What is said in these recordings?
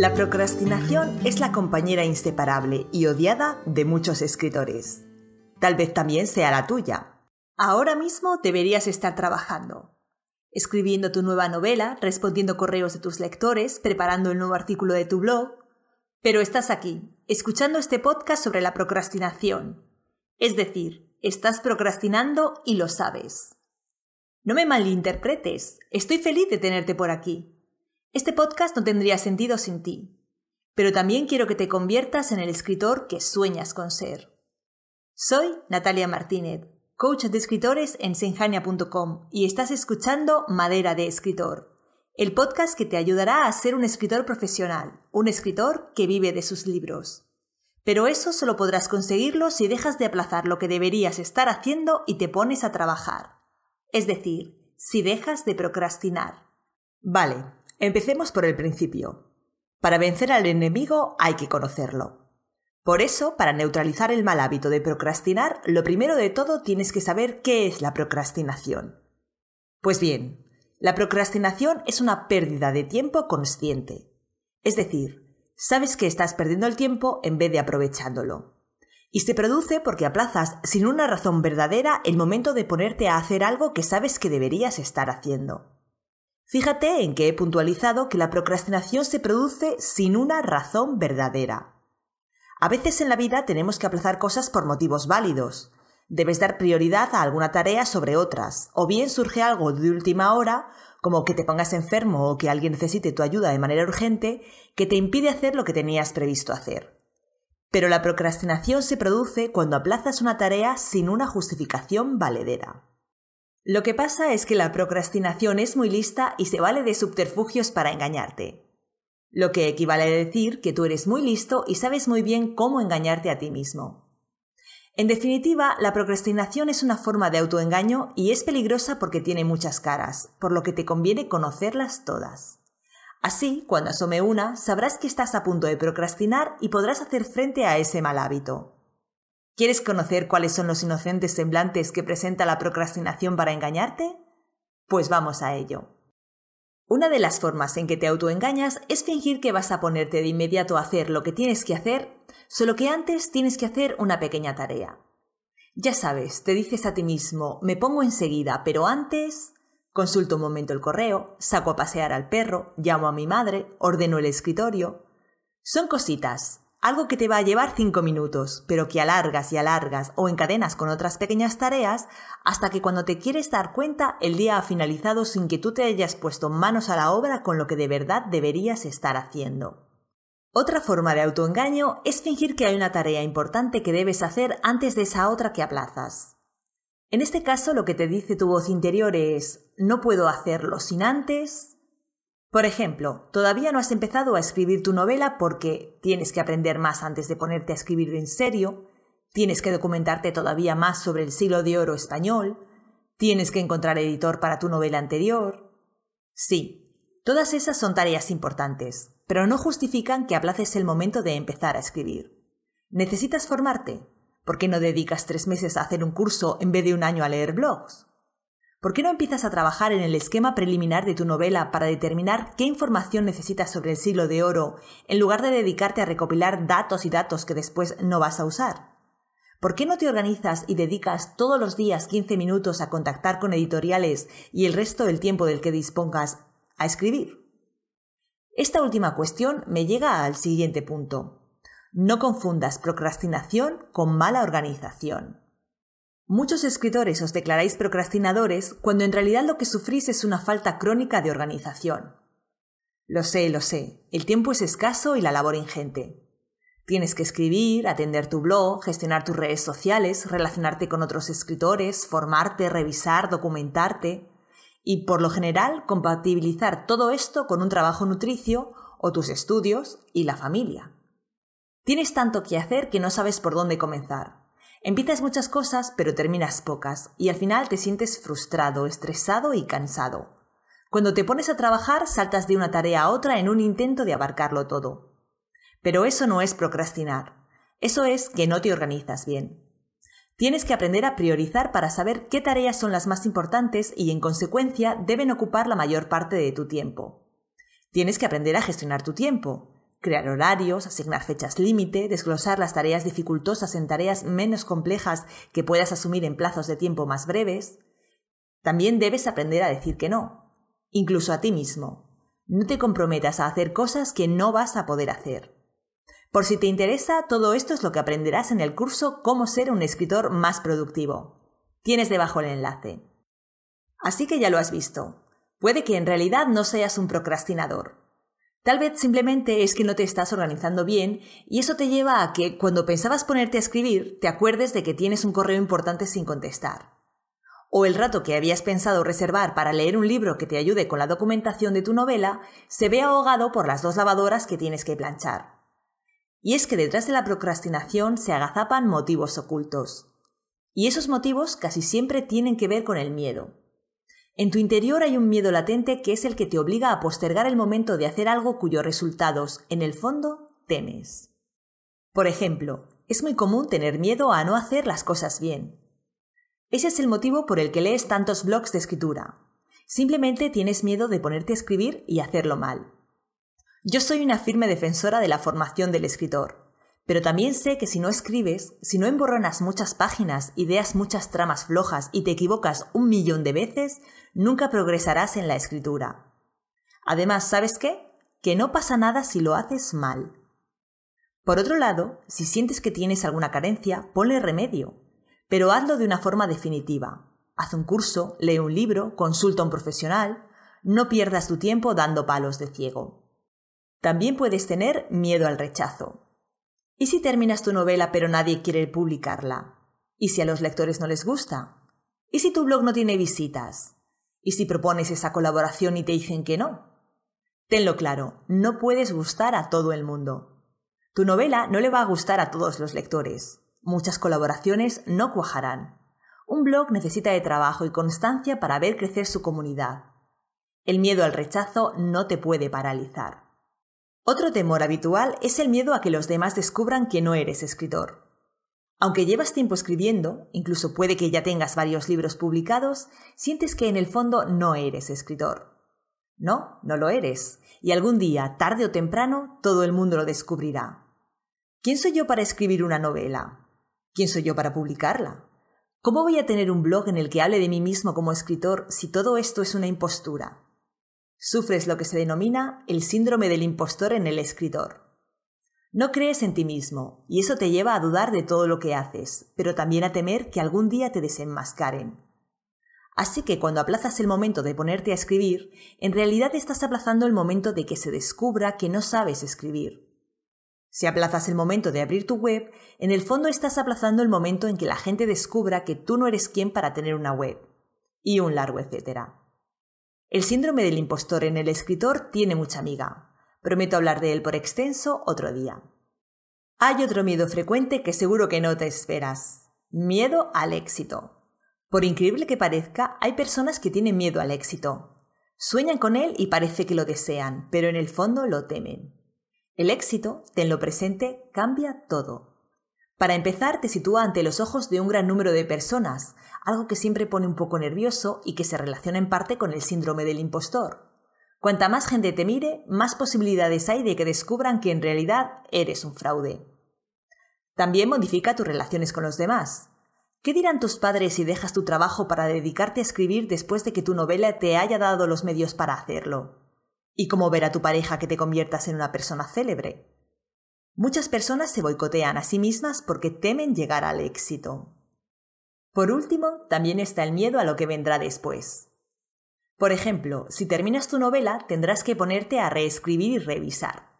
La procrastinación es la compañera inseparable y odiada de muchos escritores. Tal vez también sea la tuya. Ahora mismo deberías estar trabajando, escribiendo tu nueva novela, respondiendo correos de tus lectores, preparando el nuevo artículo de tu blog, pero estás aquí, escuchando este podcast sobre la procrastinación. Es decir, estás procrastinando y lo sabes. No me malinterpretes, estoy feliz de tenerte por aquí. Este podcast no tendría sentido sin ti, pero también quiero que te conviertas en el escritor que sueñas con ser. Soy Natalia Martínez, coach de escritores en senjania.com y estás escuchando Madera de Escritor, el podcast que te ayudará a ser un escritor profesional, un escritor que vive de sus libros. Pero eso solo podrás conseguirlo si dejas de aplazar lo que deberías estar haciendo y te pones a trabajar. Es decir, si dejas de procrastinar. Vale, Empecemos por el principio. Para vencer al enemigo hay que conocerlo. Por eso, para neutralizar el mal hábito de procrastinar, lo primero de todo tienes que saber qué es la procrastinación. Pues bien, la procrastinación es una pérdida de tiempo consciente. Es decir, sabes que estás perdiendo el tiempo en vez de aprovechándolo. Y se produce porque aplazas sin una razón verdadera el momento de ponerte a hacer algo que sabes que deberías estar haciendo. Fíjate en que he puntualizado que la procrastinación se produce sin una razón verdadera. A veces en la vida tenemos que aplazar cosas por motivos válidos. Debes dar prioridad a alguna tarea sobre otras, o bien surge algo de última hora, como que te pongas enfermo o que alguien necesite tu ayuda de manera urgente, que te impide hacer lo que tenías previsto hacer. Pero la procrastinación se produce cuando aplazas una tarea sin una justificación valedera. Lo que pasa es que la procrastinación es muy lista y se vale de subterfugios para engañarte. Lo que equivale a decir que tú eres muy listo y sabes muy bien cómo engañarte a ti mismo. En definitiva, la procrastinación es una forma de autoengaño y es peligrosa porque tiene muchas caras, por lo que te conviene conocerlas todas. Así, cuando asome una, sabrás que estás a punto de procrastinar y podrás hacer frente a ese mal hábito. ¿Quieres conocer cuáles son los inocentes semblantes que presenta la procrastinación para engañarte? Pues vamos a ello. Una de las formas en que te autoengañas es fingir que vas a ponerte de inmediato a hacer lo que tienes que hacer, solo que antes tienes que hacer una pequeña tarea. Ya sabes, te dices a ti mismo, me pongo enseguida, pero antes consulto un momento el correo, saco a pasear al perro, llamo a mi madre, ordeno el escritorio. Son cositas, algo que te va a llevar cinco minutos, pero que alargas y alargas o encadenas con otras pequeñas tareas hasta que cuando te quieres dar cuenta el día ha finalizado sin que tú te hayas puesto manos a la obra con lo que de verdad deberías estar haciendo. Otra forma de autoengaño es fingir que hay una tarea importante que debes hacer antes de esa otra que aplazas. En este caso lo que te dice tu voz interior es no puedo hacerlo sin antes por ejemplo, todavía no has empezado a escribir tu novela porque tienes que aprender más antes de ponerte a escribir en serio, tienes que documentarte todavía más sobre el siglo de oro español, tienes que encontrar editor para tu novela anterior. Sí, todas esas son tareas importantes, pero no justifican que aplaces el momento de empezar a escribir. ¿Necesitas formarte? ¿Por qué no dedicas tres meses a hacer un curso en vez de un año a leer blogs? ¿Por qué no empiezas a trabajar en el esquema preliminar de tu novela para determinar qué información necesitas sobre el siglo de oro en lugar de dedicarte a recopilar datos y datos que después no vas a usar? ¿Por qué no te organizas y dedicas todos los días 15 minutos a contactar con editoriales y el resto del tiempo del que dispongas a escribir? Esta última cuestión me llega al siguiente punto. No confundas procrastinación con mala organización. Muchos escritores os declaráis procrastinadores cuando en realidad lo que sufrís es una falta crónica de organización. Lo sé, lo sé, el tiempo es escaso y la labor ingente. Tienes que escribir, atender tu blog, gestionar tus redes sociales, relacionarte con otros escritores, formarte, revisar, documentarte y, por lo general, compatibilizar todo esto con un trabajo nutricio o tus estudios y la familia. Tienes tanto que hacer que no sabes por dónde comenzar. Empiezas muchas cosas, pero terminas pocas, y al final te sientes frustrado, estresado y cansado. Cuando te pones a trabajar, saltas de una tarea a otra en un intento de abarcarlo todo. Pero eso no es procrastinar. Eso es que no te organizas bien. Tienes que aprender a priorizar para saber qué tareas son las más importantes y, en consecuencia, deben ocupar la mayor parte de tu tiempo. Tienes que aprender a gestionar tu tiempo. Crear horarios, asignar fechas límite, desglosar las tareas dificultosas en tareas menos complejas que puedas asumir en plazos de tiempo más breves. También debes aprender a decir que no, incluso a ti mismo. No te comprometas a hacer cosas que no vas a poder hacer. Por si te interesa, todo esto es lo que aprenderás en el curso Cómo ser un escritor más productivo. Tienes debajo el enlace. Así que ya lo has visto. Puede que en realidad no seas un procrastinador. Tal vez simplemente es que no te estás organizando bien y eso te lleva a que cuando pensabas ponerte a escribir te acuerdes de que tienes un correo importante sin contestar. O el rato que habías pensado reservar para leer un libro que te ayude con la documentación de tu novela se ve ahogado por las dos lavadoras que tienes que planchar. Y es que detrás de la procrastinación se agazapan motivos ocultos. Y esos motivos casi siempre tienen que ver con el miedo. En tu interior hay un miedo latente que es el que te obliga a postergar el momento de hacer algo cuyos resultados, en el fondo, temes. Por ejemplo, es muy común tener miedo a no hacer las cosas bien. Ese es el motivo por el que lees tantos blogs de escritura. Simplemente tienes miedo de ponerte a escribir y hacerlo mal. Yo soy una firme defensora de la formación del escritor. Pero también sé que si no escribes, si no emborronas muchas páginas, ideas muchas tramas flojas y te equivocas un millón de veces, nunca progresarás en la escritura. Además, ¿sabes qué? Que no pasa nada si lo haces mal. Por otro lado, si sientes que tienes alguna carencia, ponle remedio, pero hazlo de una forma definitiva. Haz un curso, lee un libro, consulta a un profesional, no pierdas tu tiempo dando palos de ciego. También puedes tener miedo al rechazo. ¿Y si terminas tu novela pero nadie quiere publicarla? ¿Y si a los lectores no les gusta? ¿Y si tu blog no tiene visitas? ¿Y si propones esa colaboración y te dicen que no? Tenlo claro, no puedes gustar a todo el mundo. Tu novela no le va a gustar a todos los lectores. Muchas colaboraciones no cuajarán. Un blog necesita de trabajo y constancia para ver crecer su comunidad. El miedo al rechazo no te puede paralizar. Otro temor habitual es el miedo a que los demás descubran que no eres escritor. Aunque llevas tiempo escribiendo, incluso puede que ya tengas varios libros publicados, sientes que en el fondo no eres escritor. No, no lo eres, y algún día, tarde o temprano, todo el mundo lo descubrirá. ¿Quién soy yo para escribir una novela? ¿Quién soy yo para publicarla? ¿Cómo voy a tener un blog en el que hable de mí mismo como escritor si todo esto es una impostura? Sufres lo que se denomina el síndrome del impostor en el escritor. No crees en ti mismo, y eso te lleva a dudar de todo lo que haces, pero también a temer que algún día te desenmascaren. Así que cuando aplazas el momento de ponerte a escribir, en realidad estás aplazando el momento de que se descubra que no sabes escribir. Si aplazas el momento de abrir tu web, en el fondo estás aplazando el momento en que la gente descubra que tú no eres quien para tener una web. Y un largo etcétera. El síndrome del impostor en el escritor tiene mucha amiga. Prometo hablar de él por extenso otro día. Hay otro miedo frecuente que seguro que no te esperas. Miedo al éxito. Por increíble que parezca, hay personas que tienen miedo al éxito. Sueñan con él y parece que lo desean, pero en el fondo lo temen. El éxito, tenlo presente, cambia todo. Para empezar, te sitúa ante los ojos de un gran número de personas, algo que siempre pone un poco nervioso y que se relaciona en parte con el síndrome del impostor. Cuanta más gente te mire, más posibilidades hay de que descubran que en realidad eres un fraude. También modifica tus relaciones con los demás. ¿Qué dirán tus padres si dejas tu trabajo para dedicarte a escribir después de que tu novela te haya dado los medios para hacerlo? ¿Y cómo ver a tu pareja que te conviertas en una persona célebre? Muchas personas se boicotean a sí mismas porque temen llegar al éxito. Por último, también está el miedo a lo que vendrá después. Por ejemplo, si terminas tu novela, tendrás que ponerte a reescribir y revisar.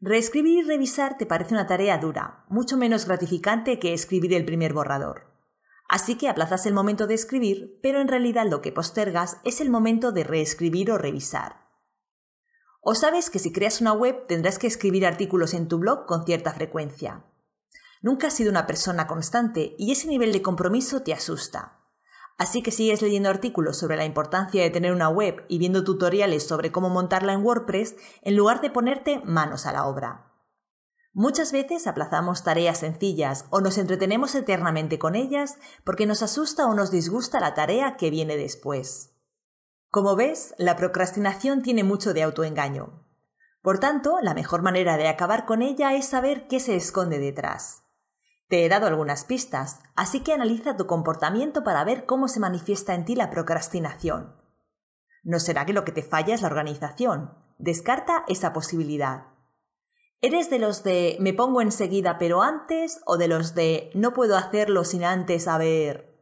Reescribir y revisar te parece una tarea dura, mucho menos gratificante que escribir el primer borrador. Así que aplazas el momento de escribir, pero en realidad lo que postergas es el momento de reescribir o revisar. O sabes que si creas una web tendrás que escribir artículos en tu blog con cierta frecuencia. Nunca has sido una persona constante y ese nivel de compromiso te asusta. Así que sigues leyendo artículos sobre la importancia de tener una web y viendo tutoriales sobre cómo montarla en WordPress en lugar de ponerte manos a la obra. Muchas veces aplazamos tareas sencillas o nos entretenemos eternamente con ellas porque nos asusta o nos disgusta la tarea que viene después. Como ves, la procrastinación tiene mucho de autoengaño. Por tanto, la mejor manera de acabar con ella es saber qué se esconde detrás. Te he dado algunas pistas, así que analiza tu comportamiento para ver cómo se manifiesta en ti la procrastinación. ¿No será que lo que te falla es la organización? Descarta esa posibilidad. ¿Eres de los de me pongo enseguida pero antes o de los de no puedo hacerlo sin antes haber...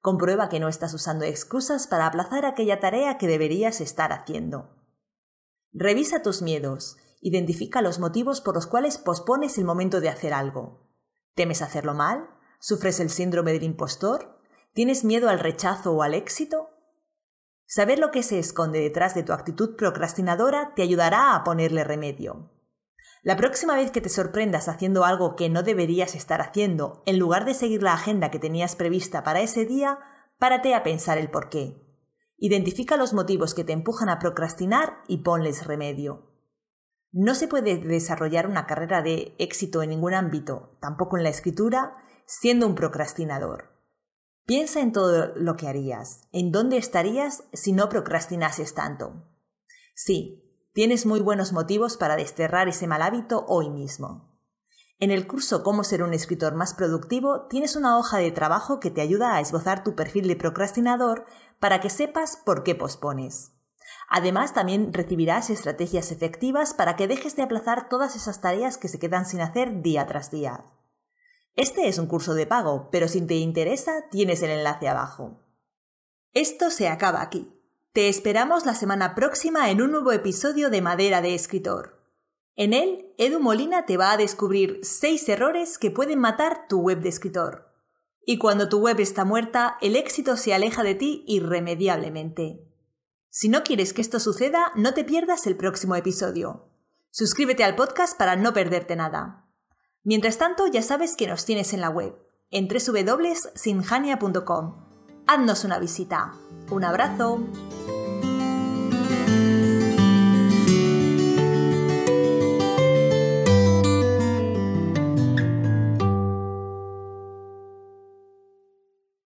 Comprueba que no estás usando excusas para aplazar aquella tarea que deberías estar haciendo. Revisa tus miedos. Identifica los motivos por los cuales pospones el momento de hacer algo. ¿Temes hacerlo mal? ¿Sufres el síndrome del impostor? ¿Tienes miedo al rechazo o al éxito? Saber lo que se esconde detrás de tu actitud procrastinadora te ayudará a ponerle remedio. La próxima vez que te sorprendas haciendo algo que no deberías estar haciendo, en lugar de seguir la agenda que tenías prevista para ese día, párate a pensar el por qué. Identifica los motivos que te empujan a procrastinar y ponles remedio. No se puede desarrollar una carrera de éxito en ningún ámbito, tampoco en la escritura, siendo un procrastinador. Piensa en todo lo que harías, en dónde estarías si no procrastinases tanto. Sí, Tienes muy buenos motivos para desterrar ese mal hábito hoy mismo. En el curso Cómo ser un escritor más productivo tienes una hoja de trabajo que te ayuda a esbozar tu perfil de procrastinador para que sepas por qué pospones. Además, también recibirás estrategias efectivas para que dejes de aplazar todas esas tareas que se quedan sin hacer día tras día. Este es un curso de pago, pero si te interesa, tienes el enlace abajo. Esto se acaba aquí. Te esperamos la semana próxima en un nuevo episodio de Madera de Escritor. En él, Edu Molina te va a descubrir 6 errores que pueden matar tu web de escritor. Y cuando tu web está muerta, el éxito se aleja de ti irremediablemente. Si no quieres que esto suceda, no te pierdas el próximo episodio. Suscríbete al podcast para no perderte nada. Mientras tanto, ya sabes que nos tienes en la web, en www.sinjania.com. Haznos una visita. Un abrazo.